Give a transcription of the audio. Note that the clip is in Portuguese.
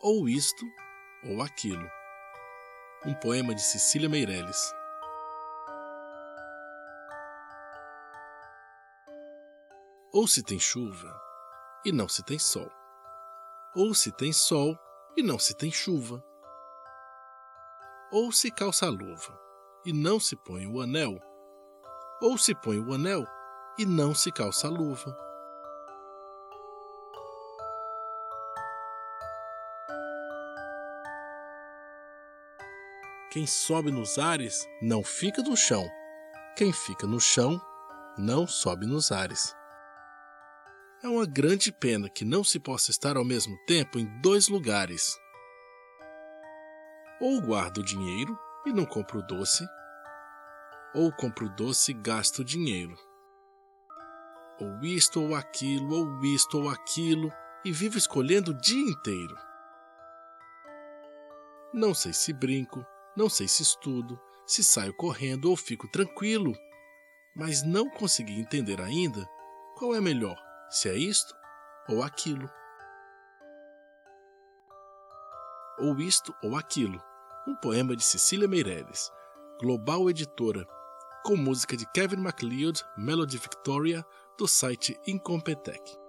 ou isto ou aquilo. Um poema de Cecília Meirelles. Ou se tem chuva e não se tem sol, ou se tem sol e não se tem chuva, ou se calça a luva e não se põe o anel, ou se põe o anel e não se calça a luva. Quem sobe nos ares não fica no chão. Quem fica no chão não sobe nos ares. É uma grande pena que não se possa estar ao mesmo tempo em dois lugares. Ou guardo o dinheiro e não compro o doce, ou compro o doce e gasto o dinheiro. Ou isto ou aquilo, ou isto ou aquilo, e vivo escolhendo o dia inteiro. Não sei se brinco, não sei se estudo, se saio correndo ou fico tranquilo, mas não consegui entender ainda qual é melhor, se é isto ou aquilo. Ou isto ou aquilo. Um poema de Cecília Meireles, Global Editora, com música de Kevin MacLeod, Melody Victoria, do site Incompetech.